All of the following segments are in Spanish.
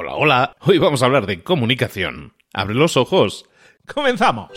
Hola, hola. Hoy vamos a hablar de comunicación. Abre los ojos. ¡Comenzamos!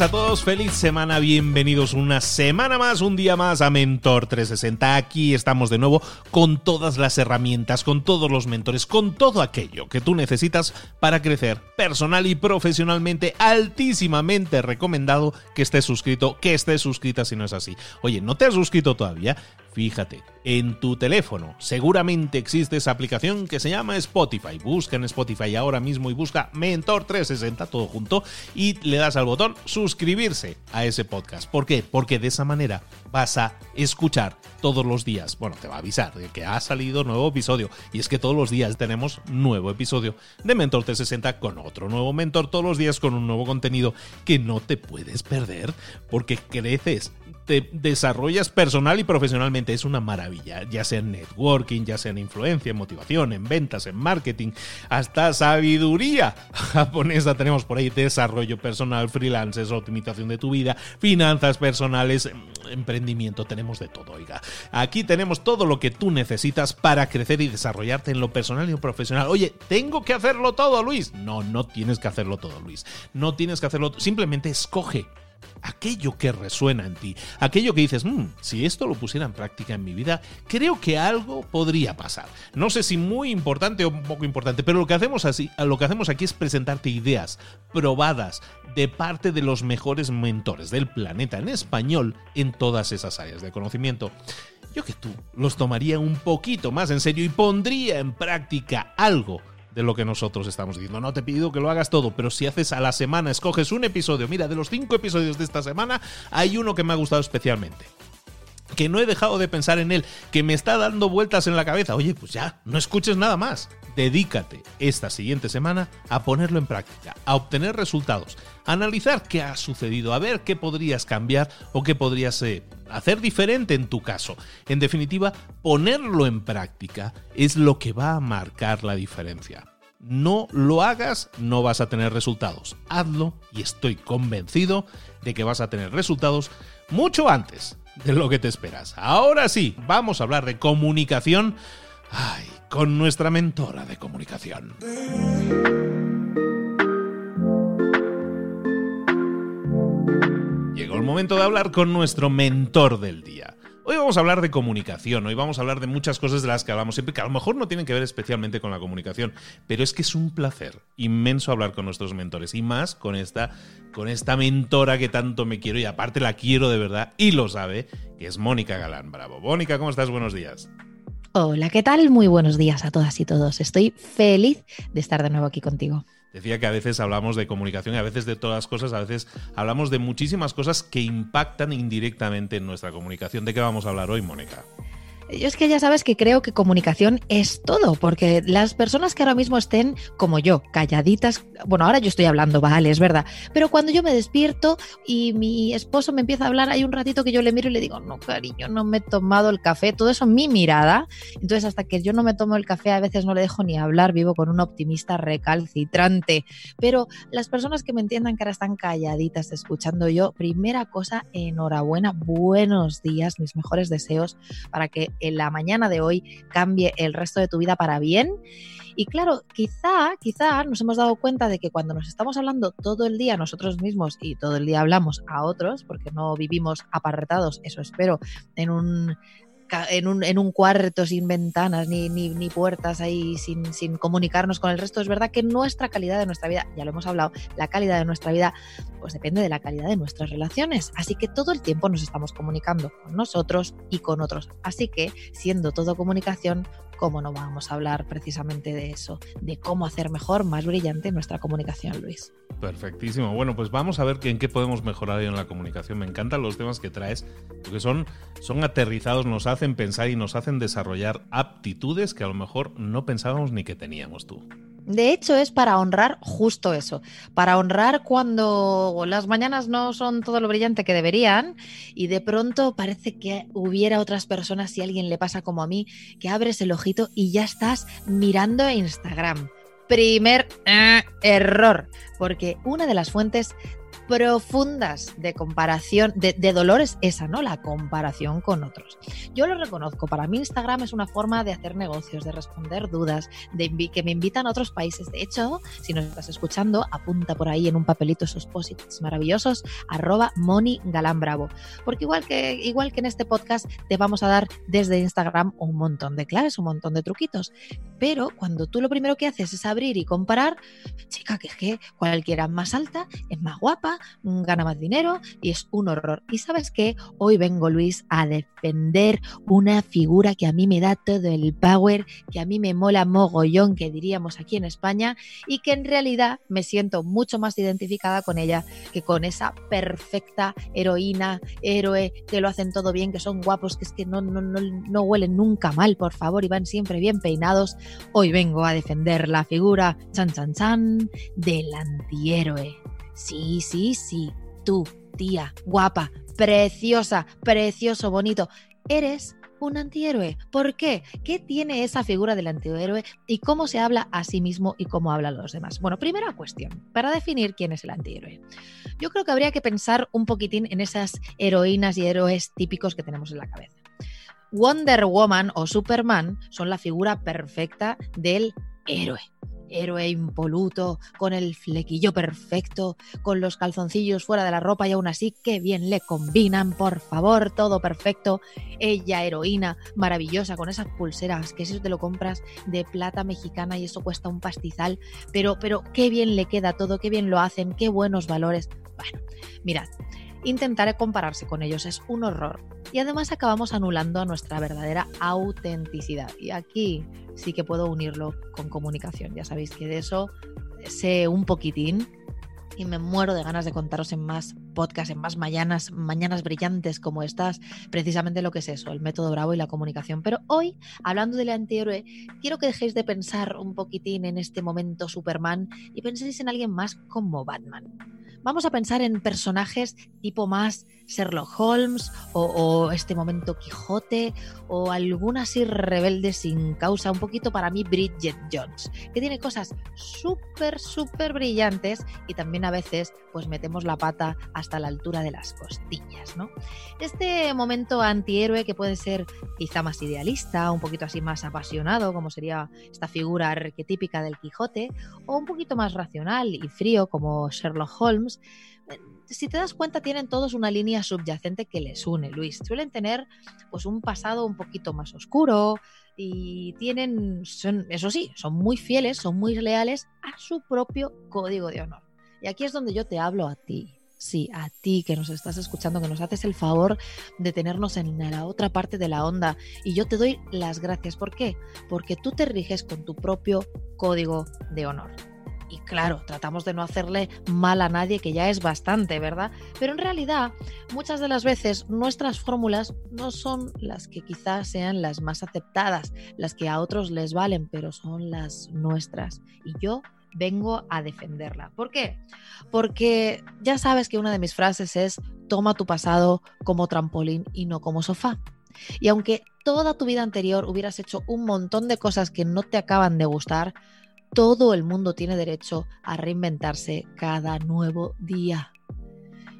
A todos, feliz semana, bienvenidos una semana más, un día más a Mentor 360. Aquí estamos de nuevo con todas las herramientas, con todos los mentores, con todo aquello que tú necesitas para crecer personal y profesionalmente, altísimamente recomendado que estés suscrito, que estés suscrita si no es así. Oye, ¿no te has suscrito todavía? Fíjate, en tu teléfono seguramente existe esa aplicación que se llama Spotify. Busca en Spotify ahora mismo y busca Mentor 360 todo junto y le das al botón suscribirse a ese podcast. ¿Por qué? Porque de esa manera vas a escuchar todos los días. Bueno, te va a avisar de que ha salido nuevo episodio. Y es que todos los días tenemos nuevo episodio de Mentor 360 con otro nuevo mentor. Todos los días con un nuevo contenido que no te puedes perder porque creces, te desarrollas personal y profesionalmente. Es una maravilla. Ya sea en networking, ya sea en influencia, en motivación, en ventas, en marketing, hasta sabiduría japonesa tenemos por ahí. Desarrollo personal, freelancers, optimización de tu vida, finanzas personales, emprendimiento. Tenemos de todo, oiga. Aquí tenemos todo lo que tú necesitas para crecer y desarrollarte en lo personal y lo profesional. Oye, ¿tengo que hacerlo todo, Luis? No, no tienes que hacerlo todo, Luis. No tienes que hacerlo. Simplemente escoge aquello que resuena en ti, aquello que dices, mm, si esto lo pusiera en práctica en mi vida, creo que algo podría pasar. No sé si muy importante o poco importante, pero lo que hacemos así, lo que hacemos aquí es presentarte ideas probadas de parte de los mejores mentores del planeta en español en todas esas áreas de conocimiento. Yo que tú los tomaría un poquito más en serio y pondría en práctica algo de lo que nosotros estamos diciendo. No te pido que lo hagas todo, pero si haces a la semana, escoges un episodio. Mira, de los cinco episodios de esta semana, hay uno que me ha gustado especialmente que no he dejado de pensar en él, que me está dando vueltas en la cabeza. Oye, pues ya, no escuches nada más. Dedícate esta siguiente semana a ponerlo en práctica, a obtener resultados, analizar qué ha sucedido, a ver qué podrías cambiar o qué podrías eh, hacer diferente en tu caso. En definitiva, ponerlo en práctica es lo que va a marcar la diferencia. No lo hagas, no vas a tener resultados. Hazlo y estoy convencido de que vas a tener resultados mucho antes de lo que te esperas. Ahora sí, vamos a hablar de comunicación ay, con nuestra mentora de comunicación. El momento de hablar con nuestro mentor del día. Hoy vamos a hablar de comunicación, hoy vamos a hablar de muchas cosas de las que hablamos siempre, que a lo mejor no tienen que ver especialmente con la comunicación, pero es que es un placer inmenso hablar con nuestros mentores y más con esta, con esta mentora que tanto me quiero y aparte la quiero de verdad y lo sabe, que es Mónica Galán. Bravo. Mónica, ¿cómo estás? Buenos días. Hola, ¿qué tal? Muy buenos días a todas y todos. Estoy feliz de estar de nuevo aquí contigo. Decía que a veces hablamos de comunicación y a veces de todas las cosas, a veces hablamos de muchísimas cosas que impactan indirectamente en nuestra comunicación. ¿De qué vamos a hablar hoy, Mónica? Yo es que ya sabes que creo que comunicación es todo, porque las personas que ahora mismo estén como yo, calladitas, bueno, ahora yo estoy hablando, vale, es verdad, pero cuando yo me despierto y mi esposo me empieza a hablar, hay un ratito que yo le miro y le digo, no, cariño, no me he tomado el café, todo eso mi mirada. Entonces, hasta que yo no me tomo el café, a veces no le dejo ni hablar, vivo con un optimista recalcitrante. Pero las personas que me entiendan que ahora están calladitas escuchando yo, primera cosa, enhorabuena, buenos días, mis mejores deseos para que en la mañana de hoy cambie el resto de tu vida para bien. Y claro, quizá, quizá nos hemos dado cuenta de que cuando nos estamos hablando todo el día nosotros mismos y todo el día hablamos a otros, porque no vivimos apartados, eso espero, en un en un, en un cuarto sin ventanas ni, ni, puertas ahí sin, sin, comunicarnos con el resto. Es verdad que nuestra calidad de nuestra vida, ya lo hemos hablado, la calidad de nuestra vida pues depende de la calidad de nuestras relaciones. Así que todo el tiempo nos estamos comunicando con nosotros y con otros. Así que siendo todo comunicación, ¿cómo no vamos a hablar precisamente de eso? De cómo hacer mejor, más brillante nuestra comunicación, Luis. Perfectísimo. Bueno, pues vamos a ver en qué podemos mejorar en la comunicación. Me encantan los temas que traes, porque son, son aterrizados, nos hacen pensar y nos hacen desarrollar aptitudes que a lo mejor no pensábamos ni que teníamos tú. De hecho, es para honrar justo eso, para honrar cuando las mañanas no son todo lo brillante que deberían y de pronto parece que hubiera otras personas, si alguien le pasa como a mí, que abres el ojito y ya estás mirando Instagram. Primer eh, error, porque una de las fuentes profundas de comparación, de, dolor es esa, ¿no? La comparación con otros. Yo lo reconozco, para mí Instagram es una forma de hacer negocios, de responder dudas, de que me invitan a otros países. De hecho, si nos estás escuchando, apunta por ahí en un papelito esos posits maravillosos, arroba Moni Galán Bravo. Porque igual que, igual que en este podcast, te vamos a dar desde Instagram un montón de claves, un montón de truquitos. Pero cuando tú lo primero que haces es abrir y comparar, chica, que es que cualquiera más alta es más guapa, gana más dinero y es un horror. Y sabes qué, hoy vengo Luis a defender una figura que a mí me da todo el power, que a mí me mola mogollón, que diríamos aquí en España, y que en realidad me siento mucho más identificada con ella que con esa perfecta heroína, héroe, que lo hacen todo bien, que son guapos, que es que no, no, no, no huelen nunca mal, por favor, y van siempre bien peinados. Hoy vengo a defender la figura, chan chan chan, del antihéroe. Sí, sí, sí, tú, tía, guapa, preciosa, precioso, bonito, eres un antihéroe. ¿Por qué? ¿Qué tiene esa figura del antihéroe y cómo se habla a sí mismo y cómo hablan los demás? Bueno, primera cuestión, para definir quién es el antihéroe. Yo creo que habría que pensar un poquitín en esas heroínas y héroes típicos que tenemos en la cabeza. Wonder Woman o Superman son la figura perfecta del héroe héroe impoluto, con el flequillo perfecto, con los calzoncillos fuera de la ropa y aún así qué bien le combinan, por favor, todo perfecto. Ella, heroína, maravillosa, con esas pulseras, que eso te lo compras de plata mexicana y eso cuesta un pastizal, pero, pero qué bien le queda todo, qué bien lo hacen, qué buenos valores. Bueno, mirad, intentar compararse con ellos es un horror. Y además acabamos anulando a nuestra verdadera autenticidad. Y aquí sí que puedo unirlo con comunicación. Ya sabéis que de eso sé un poquitín y me muero de ganas de contaros en más podcasts, en más mañanas, mañanas brillantes como estas, precisamente lo que es eso, el método Bravo y la comunicación. Pero hoy, hablando del antihéroe, quiero que dejéis de pensar un poquitín en este momento Superman y penséis en alguien más como Batman vamos a pensar en personajes tipo más Sherlock Holmes o, este momento Quijote o alguna así rebelde sin causa, un poquito para mí Bridget Jones, que tiene cosas súper, súper brillantes y también a veces pues metemos la pata hasta la altura de las costillas, ¿no? Este momento antihéroe que puede ser quizá más idealista, un poquito así más apasionado, como sería esta figura arquetípica del Quijote, o un poquito más racional y frío como Sherlock Holmes, si te das cuenta, tienen todos una línea subyacente que les une, Luis. Suelen tener pues un pasado un poquito más oscuro y tienen, son, eso sí, son muy fieles, son muy leales a su propio código de honor. Y aquí es donde yo te hablo a ti. Sí, a ti que nos estás escuchando, que nos haces el favor de tenernos en la otra parte de la onda. Y yo te doy las gracias. ¿Por qué? Porque tú te riges con tu propio código de honor. Y claro, tratamos de no hacerle mal a nadie, que ya es bastante, ¿verdad? Pero en realidad, muchas de las veces nuestras fórmulas no son las que quizás sean las más aceptadas, las que a otros les valen, pero son las nuestras. Y yo vengo a defenderla. ¿Por qué? Porque ya sabes que una de mis frases es, toma tu pasado como trampolín y no como sofá. Y aunque toda tu vida anterior hubieras hecho un montón de cosas que no te acaban de gustar, todo el mundo tiene derecho a reinventarse cada nuevo día.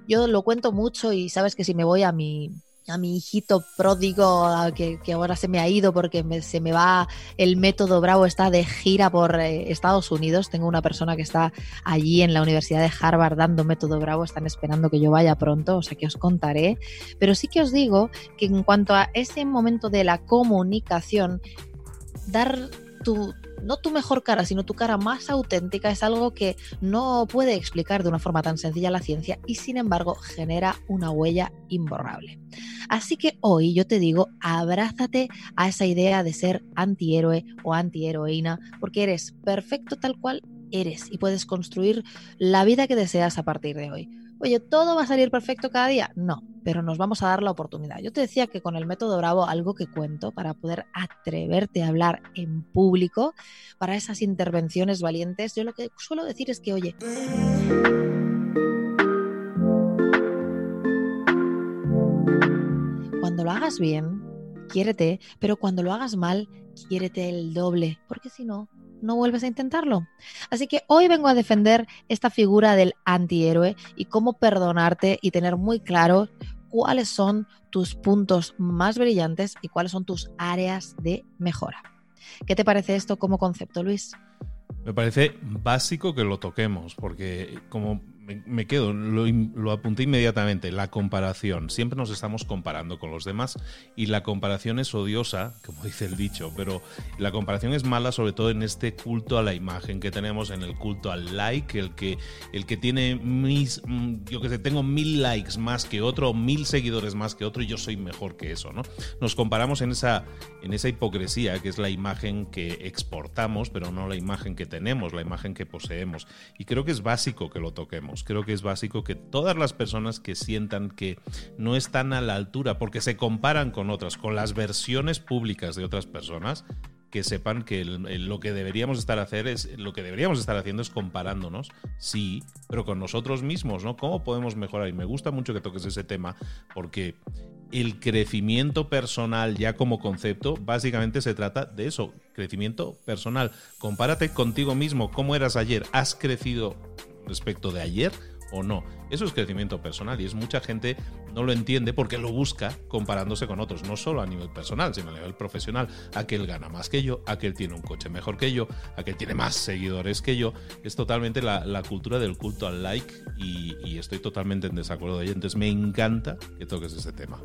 Yo lo cuento mucho y sabes que si me voy a mi, a mi hijito pródigo que, ahora se me ha ido porque se me va el método Bravo, está de gira por eh, Estados Unidos. Tengo una persona que está allí en la Universidad de Harvard dando método Bravo, están esperando que yo vaya pronto, o sea que os contaré. Pero sí que os digo que en cuanto a ese momento de la comunicación, dar tu, no tu mejor cara, sino tu cara más auténtica es algo que no puede explicar de una forma tan sencilla la ciencia y sin embargo genera una huella imborrable. Así que hoy yo te digo, abrázate a esa idea de ser antihéroe o antiheroína porque eres perfecto tal cual eres y puedes construir la vida que deseas a partir de hoy Oye, ¿todo va a salir perfecto cada día? No, pero nos vamos a dar la oportunidad. Yo te decía que con el método Bravo, algo que cuento para poder atreverte a hablar en público, para esas intervenciones valientes, yo lo que suelo decir es que, oye, cuando lo hagas bien, quiérete, pero cuando lo hagas mal, quiérete el doble, porque si no, no vuelves a intentarlo. Así que hoy vengo a defender esta figura del antihéroe y cómo perdonarte y tener muy claro cuáles son tus puntos más brillantes y cuáles son tus áreas de mejora. ¿Qué te parece esto como concepto, Luis? Me parece básico que lo toquemos, porque como me, quedo, lo, apunté inmediatamente, la comparación. Siempre nos estamos comparando con los demás y la comparación es odiosa, como dice el dicho, pero la comparación es mala sobre todo en este culto a la imagen que tenemos, en el culto al like, el que, el que tiene mis, mm, yo que sé, tengo mil likes más que otro, mil seguidores más que otro y yo soy mejor que eso, ¿no? Nos comparamos en esa, en esa hipocresía que es la imagen que exportamos, pero no la imagen que tenemos, la imagen que poseemos. Y creo que es básico que lo toquemos creo que es básico que todas las personas que sientan que no están a la altura porque se comparan con otras, con las versiones públicas de otras personas, que sepan que lo que deberíamos estar hacer es lo que deberíamos estar haciendo es comparándonos, sí, pero con nosotros mismos, ¿no? ¿Cómo podemos mejorar? Y me gusta mucho que toques ese tema porque el crecimiento personal ya como concepto básicamente se trata de eso, crecimiento personal. Compárate contigo mismo, cómo eras ayer, has crecido respecto de ayer o no. Eso es crecimiento personal y es mucha gente no lo entiende porque lo busca comparándose con otros, no solo a nivel personal, sino a nivel profesional. Aquel gana más que yo, aquel tiene un coche mejor que yo, aquel tiene más seguidores que yo. Es totalmente la, cultura del culto al like y, estoy totalmente en desacuerdo de ello. Entonces me encanta que toques ese tema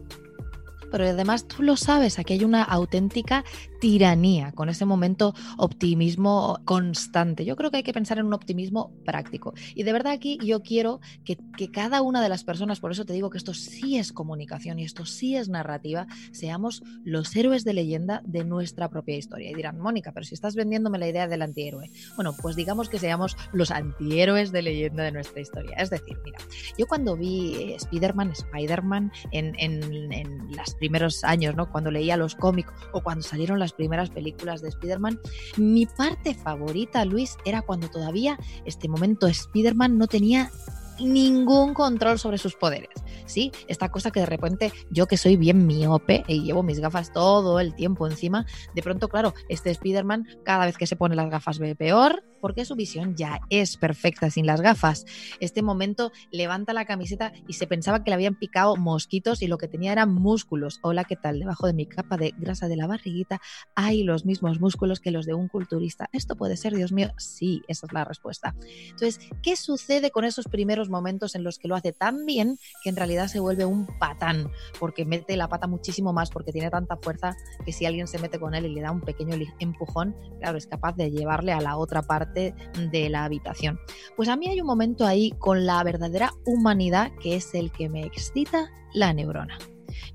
pero además tú lo sabes, aquí hay una auténtica tiranía con ese momento optimismo constante. Yo creo que hay que pensar en un optimismo práctico. Y de verdad aquí yo quiero que, cada una de las personas, por eso te digo que esto sí es comunicación y esto sí es narrativa, seamos los héroes de leyenda de nuestra propia historia. Y dirán, Mónica, pero si estás vendiéndome la idea del antihéroe. Bueno, pues digamos que seamos los antihéroes de leyenda de nuestra historia. Es decir, mira, yo cuando vi eh, Spider-Man, Spider-Man en, en, en los primeros años, ¿no? Cuando leía los cómics o cuando salieron las primeras películas de Spider-Man, mi parte favorita, Luis, era cuando todavía este momento Spider-Man no tenía ningún control sobre sus poderes. ¿sí? Esta cosa que de repente yo que soy bien miope y llevo mis gafas todo el tiempo encima, de pronto, claro, este Spider-Man cada vez que se pone las gafas ve peor porque su visión ya es perfecta sin las gafas. Este momento levanta la camiseta y se pensaba que le habían picado mosquitos y lo que tenía eran músculos. Hola, ¿qué tal? Debajo de mi capa de grasa de la barriguita hay los mismos músculos que los de un culturista. ¿Esto puede ser, Dios mío? Sí, esa es la respuesta. Entonces, ¿qué sucede con esos primeros momentos en los que lo hace tan bien que en realidad se vuelve un patán, porque mete la pata muchísimo más, porque tiene tanta fuerza que si alguien se mete con él y le da un pequeño empujón, claro, es capaz de llevarle a la otra parte de la habitación. Pues a mí hay un momento ahí con la verdadera humanidad que es el que me excita la neurona.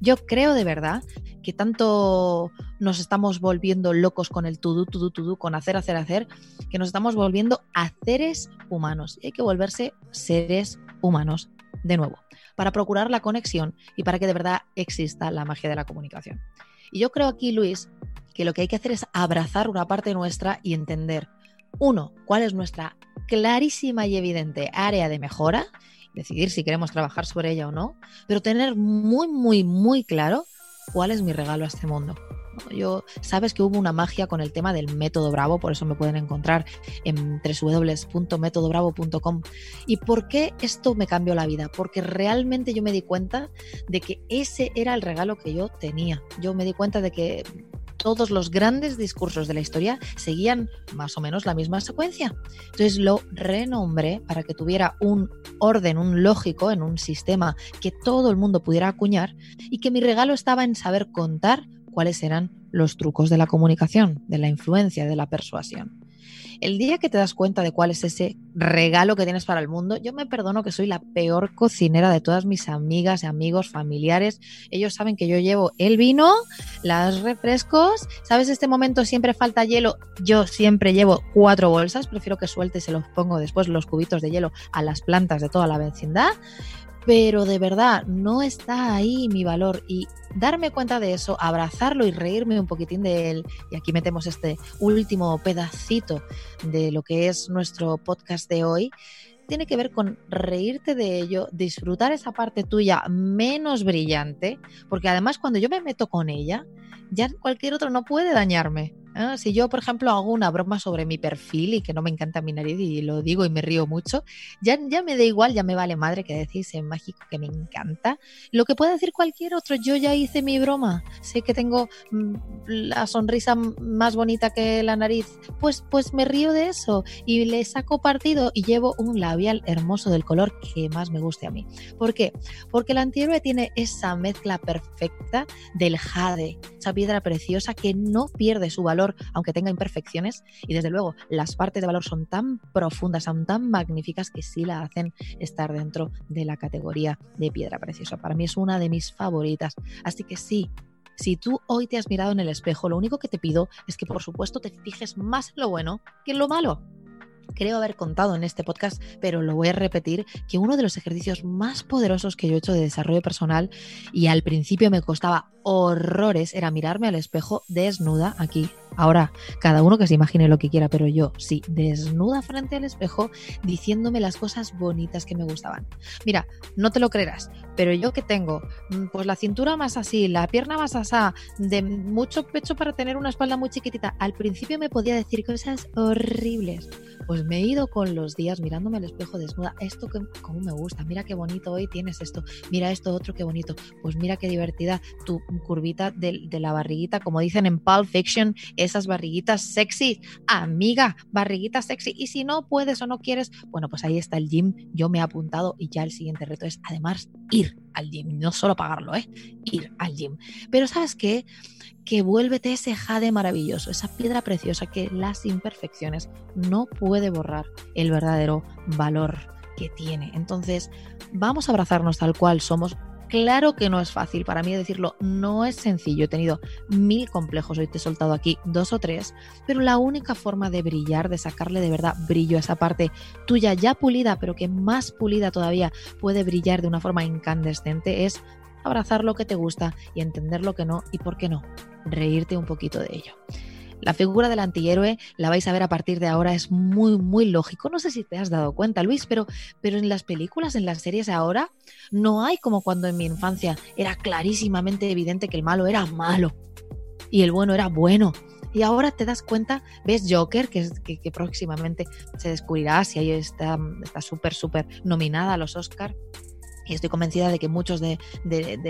Yo creo de verdad que tanto nos estamos volviendo locos con el tudú, tudú, tudú, con hacer, hacer, hacer, que nos estamos volviendo a seres humanos. Y hay que volverse seres humanos de nuevo para procurar la conexión y para que de verdad exista la magia de la comunicación. Y yo creo aquí, Luis, que lo que hay que hacer es abrazar una parte nuestra y entender, uno, cuál es nuestra clarísima y evidente área de mejora, decidir si queremos trabajar sobre ella o no, pero tener muy, muy, muy claro cuál es mi regalo a este mundo. Yo sabes que hubo una magia con el tema del método Bravo, por eso me pueden encontrar en www.métodobravo.com. ¿Y por qué esto me cambió la vida? Porque realmente yo me di cuenta de que ese era el regalo que yo tenía. Yo me di cuenta de que todos los grandes discursos de la historia seguían más o menos la misma secuencia. Entonces lo renombré para que tuviera un orden, un lógico en un sistema que todo el mundo pudiera acuñar y que mi regalo estaba en saber contar cuáles eran los trucos de la comunicación, de la influencia, de la persuasión. El día que te das cuenta de cuál es ese regalo que tienes para el mundo, yo me perdono que soy la peor cocinera de todas mis amigas, amigos, familiares. Ellos saben que yo llevo el vino, las refrescos, ¿sabes? Este momento siempre falta hielo. Yo siempre llevo cuatro bolsas, prefiero que suelte y se los pongo después los cubitos de hielo a las plantas de toda la vecindad. Pero de verdad, no está ahí mi valor y darme cuenta de eso, abrazarlo y reírme un poquitín de él. Y aquí metemos este último pedacito de lo que es nuestro podcast de hoy tiene que ver con reírte de ello, disfrutar esa parte tuya menos brillante, porque además cuando yo me meto con ella, ya cualquier otro no puede dañarme. ¿Eh? Si yo, por ejemplo, hago una broma sobre mi perfil y que no me encanta mi nariz y lo digo y me río mucho, ya, ya me da igual, ya me vale madre que decís en mágico que me encanta. Lo que puede decir cualquier otro, yo ya hice mi broma, sé que tengo mm, la sonrisa más bonita que la nariz, pues, pues me río de eso y le saco partido y llevo un labial hermoso del color que más me guste a mí. ¿Por qué? Porque el antihéroe tiene esa mezcla perfecta del jade, esa piedra preciosa que no pierde su valor aunque tenga imperfecciones, y desde luego las partes de valor son tan profundas, son tan magníficas que sí la hacen estar dentro de la categoría de piedra preciosa. Para mí es una de mis favoritas. Así que sí, si tú hoy te has mirado en el espejo, lo único que te pido es que por supuesto te fijes más en lo bueno que en lo malo creo haber contado en este podcast, pero lo voy a repetir, que uno de los ejercicios más poderosos que yo he hecho de desarrollo personal y al principio me costaba horrores era mirarme al espejo desnuda aquí. Ahora, cada uno que se imagine lo que quiera, pero yo sí, desnuda frente al espejo diciéndome las cosas bonitas que me gustaban. Mira, no te lo creerás, pero yo que tengo mm, pues la cintura más así, la pierna más asá, de mucho pecho para tener una espalda muy chiquitita, al principio me podía decir cosas horribles pues me he ido con los días mirándome al espejo desnuda. Esto que como me gusta, mira qué bonito hoy tienes esto, mira esto otro qué bonito, pues mira qué divertida tu curvita de, la barriguita, como dicen en Pulp Fiction, esas barriguitas sexy, amiga, barriguita sexy. Y si no puedes o no quieres, bueno, pues ahí está el gym, yo me he apuntado y ya el siguiente reto es además ir al gym, no solo pagarlo, ¿eh? ir al gym. Pero sabes qué? Que vuélvete ese jade maravilloso, esa piedra preciosa que las imperfecciones no puede borrar el verdadero valor que tiene. Entonces, vamos a abrazarnos tal cual somos, Claro que no es fácil, para mí decirlo no es sencillo. He tenido mil complejos, hoy te he soltado aquí dos o tres, pero la única forma de brillar, de sacarle de verdad brillo a esa parte tuya ya pulida, pero que más pulida todavía puede brillar de una forma incandescente, es abrazar lo que te gusta y entender lo que no y por qué no, reírte un poquito de ello. La figura del antihéroe la vais a ver a partir de ahora, es muy, muy lógico. No sé si te has dado cuenta, Luis, pero, pero en las películas, en las series ahora, no hay como cuando en mi infancia era clarísimamente evidente que el malo era malo y el bueno era bueno. Y ahora te das cuenta, ves Joker, que, que, próximamente se descubrirá si ahí está súper, súper nominada a los Oscars y estoy convencida de que muchos de,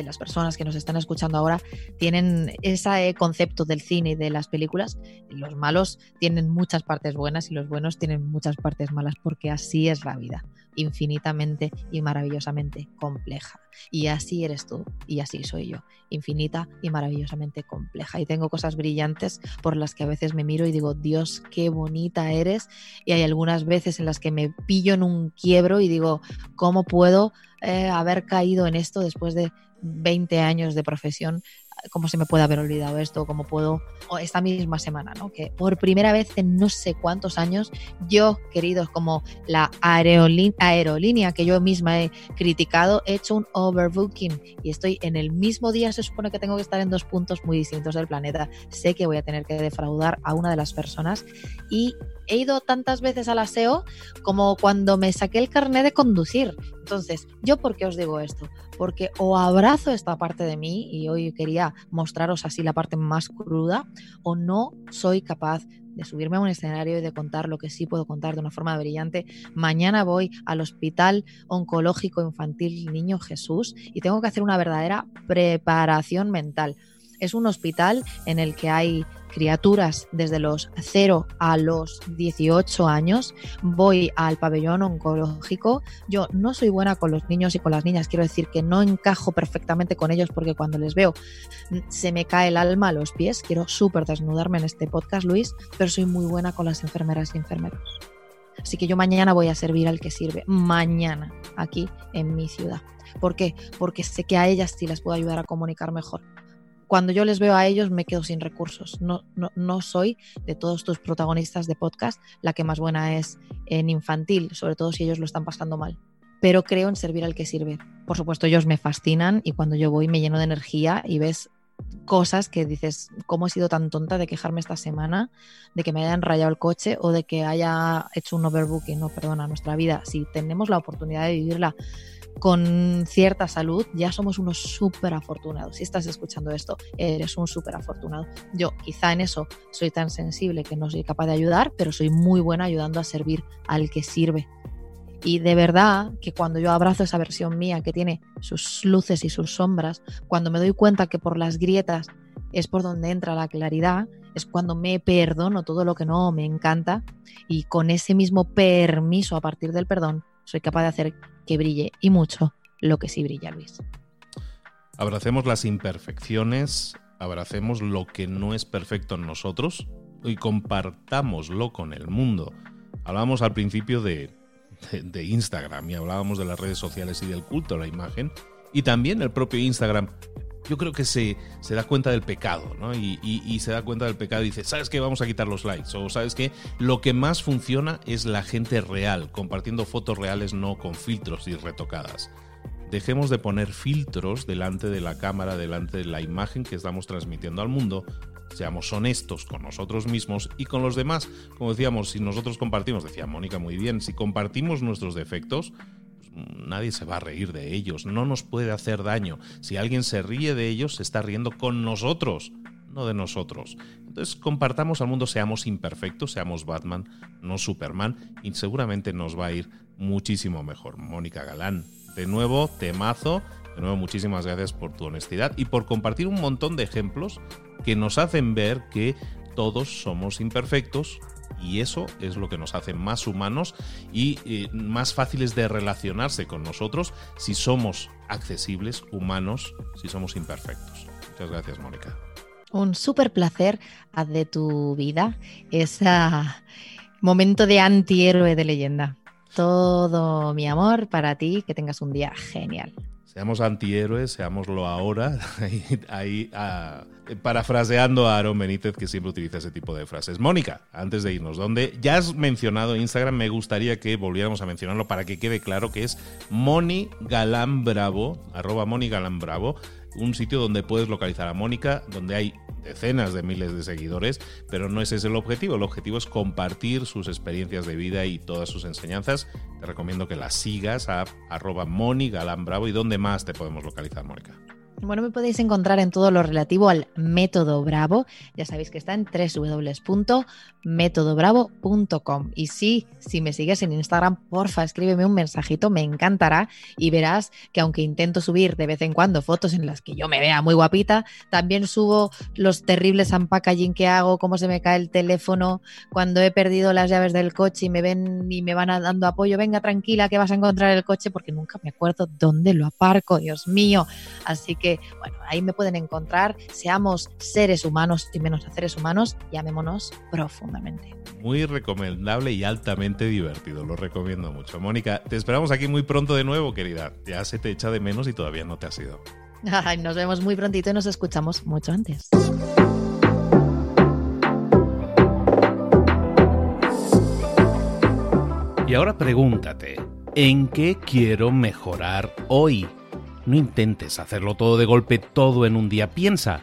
las personas que nos están escuchando ahora tienen ese concepto del cine y de las películas. Los malos tienen muchas partes buenas y los buenos tienen muchas partes malas porque así es la vida, infinitamente y maravillosamente compleja. Y así eres tú y así soy yo, infinita y maravillosamente compleja. Y tengo cosas brillantes por las que a veces me miro y digo, Dios, qué bonita eres. Y hay algunas veces en las que me pillo en un quiebro y digo, ¿cómo puedo eh, haber caído en esto después de 20 años de profesión cómo se me puede haber olvidado esto, cómo puedo, o esta misma semana, ¿no? Que por primera vez en no sé cuántos años, yo, queridos, como la aerolínea que yo misma he criticado, he hecho un overbooking y estoy en el mismo día, se supone que tengo que estar en dos puntos muy distintos del planeta. Sé que voy a tener que defraudar a una de las personas y he ido tantas veces al aseo como cuando me saqué el carnet de conducir. Entonces, ¿yo por qué os digo esto? Porque o abrazo esta parte de mí y hoy quería mostraros así la parte más cruda, o no soy capaz de subirme a un escenario y de contar lo que sí puedo contar de una forma brillante. Mañana voy al Hospital Oncológico Infantil Niño Jesús y tengo que hacer una verdadera preparación mental. Es un hospital en el que hay criaturas desde los 0 a los 18 años. Voy al pabellón oncológico. Yo no soy buena con los niños y con las niñas. Quiero decir que no encajo perfectamente con ellos porque cuando les veo mm, se me cae el alma a los pies. Quiero súper desnudarme en este podcast, Luis, pero soy muy buena con las enfermeras y enfermeros. Así que yo mañana voy a servir al que sirve. Mañana, aquí en mi ciudad. ¿Por qué? Porque sé que a ellas sí las puedo ayudar a comunicar mejor cuando yo les veo a ellos me quedo sin recursos. No, no, no soy de todos tus protagonistas de podcast la que más buena es en infantil, sobre todo si ellos lo están pasando mal. Pero creo en servir al que sirve. Por supuesto, ellos me fascinan y cuando yo voy me lleno de energía y ves cosas que dices, ¿cómo he sido tan tonta de quejarme esta semana, de que me hayan rayado el coche o de que haya hecho un overbooking? No, perdona, nuestra vida, si tenemos la oportunidad de vivirla con cierta salud, ya somos unos súper afortunados. Si estás escuchando esto, eres un súper afortunado. Yo quizá en eso soy tan sensible que no soy capaz de ayudar, pero soy muy buena ayudando a servir al que sirve. Y de verdad que cuando yo abrazo esa versión mía que tiene sus luces y sus sombras, cuando me doy cuenta que por las grietas es por donde entra la claridad, es cuando me perdono todo lo que no me encanta y con ese mismo permiso a partir del perdón soy capaz de hacer que brille y mucho lo que sí brilla, Luis. Abracemos las imperfecciones, abracemos lo que no es perfecto en nosotros y compartámoslo con el mundo. Hablábamos al principio de, de, Instagram y hablábamos de las redes sociales y del culto a la imagen y también el propio Instagram yo creo que se, se da cuenta del pecado, ¿no? Y, y, se da cuenta del pecado y dice, ¿sabes qué? Vamos a quitar los likes. O ¿sabes qué? Lo que más funciona es la gente real, compartiendo fotos reales, no con filtros y retocadas. Dejemos de poner filtros delante de la cámara, delante de la imagen que estamos transmitiendo al mundo. Seamos honestos con nosotros mismos y con los demás. Como decíamos, si nosotros compartimos, decía Mónica muy bien, si compartimos nuestros defectos, nadie se va a reír de ellos, no nos puede hacer daño. Si alguien se ríe de ellos, se está riendo con nosotros, no de nosotros. Entonces compartamos al mundo, seamos imperfectos, seamos Batman, no Superman, y seguramente nos va a ir muchísimo mejor. Mónica Galán, de nuevo, temazo. De nuevo, muchísimas gracias por tu honestidad y por compartir un montón de ejemplos que nos hacen ver que todos somos imperfectos, y eso es lo que nos hace más humanos y eh, más fáciles de relacionarse con nosotros si somos accesibles, humanos, si somos imperfectos. Muchas gracias, Mónica. Un súper placer de tu vida, ese momento de antihéroe de leyenda. Todo mi amor para ti, que tengas un día genial. Seamos antihéroes, seámoslo ahora. ahí, ah, parafraseando a Aaron Benítez, que siempre utiliza ese tipo de frases. Mónica, antes de irnos, donde ya has mencionado Instagram, me gustaría que volviéramos a mencionarlo para que quede claro que es Moni Galán Bravo, arroba Moni Galán Bravo un sitio donde puedes localizar a Mónica, donde hay decenas de miles de seguidores, pero no ese es el objetivo. El objetivo es compartir sus experiencias de vida y todas sus enseñanzas. Te recomiendo que la sigas a arroba Moni Galán Bravo y dónde más te podemos localizar, Mónica. Bueno, me podéis encontrar en todo lo relativo al método Bravo. Ya sabéis que está en www.métodobravo.com. Y sí, si me sigues en Instagram, porfa, escríbeme un mensajito, me encantará. Y verás que aunque intento subir de vez en cuando fotos en las que yo me vea muy guapita, también subo los terribles unpackaging que hago, cómo se me cae el teléfono, cuando he perdido las llaves del coche y me ven y me van dando apoyo. Venga, tranquila, que vas a encontrar el coche, porque nunca me acuerdo dónde lo aparco, Dios mío. Así que bueno, ahí me pueden encontrar. Seamos seres humanos y menos seres humanos, llamémonos profundamente. Muy recomendable y altamente divertido, lo recomiendo mucho. Mónica, te esperamos aquí muy pronto de nuevo, querida. Ya se te echa de menos y todavía no te has ido. nos vemos muy prontito y nos escuchamos mucho antes. Y ahora pregúntate, ¿en qué quiero mejorar hoy? No intentes hacerlo todo de golpe, todo en un día. Piensa,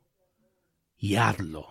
y hazlo.